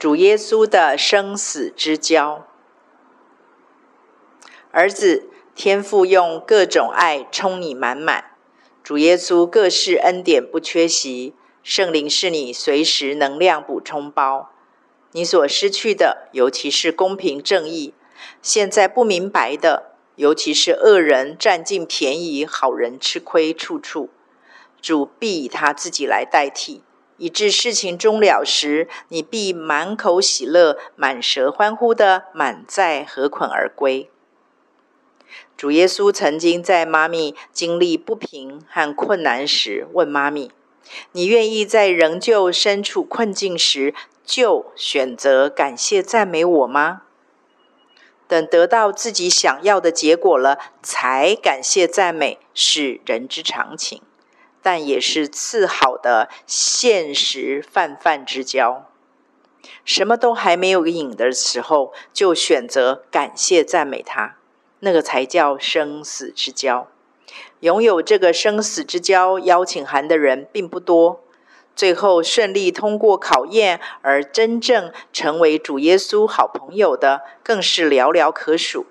主耶稣的生死之交。儿子，天父用各种爱充你满满，主耶稣各式恩典不缺席，圣灵是你随时能量补充包。你所失去的，尤其是公平正义；现在不明白的，尤其是恶人占尽便宜，好人吃亏，处处主必以他自己来代替，以致事情终了时，你必满口喜乐，满舌欢呼的满载禾捆而归。主耶稣曾经在妈咪经历不平和困难时，问妈咪：“你愿意在仍旧身处困境时，就选择感谢赞美我吗？等得到自己想要的结果了，才感谢赞美，是人之常情，但也是次好的现实泛泛之交。什么都还没有影的时候，就选择感谢赞美他。”那个才叫生死之交，拥有这个生死之交邀请函的人并不多，最后顺利通过考验而真正成为主耶稣好朋友的更是寥寥可数。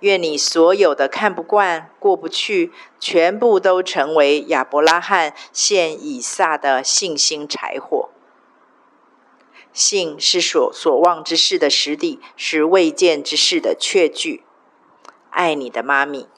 愿你所有的看不惯、过不去，全部都成为亚伯拉罕献以撒的信心柴火。信是所所望之事的实底，是未见之事的确据。爱你的妈咪。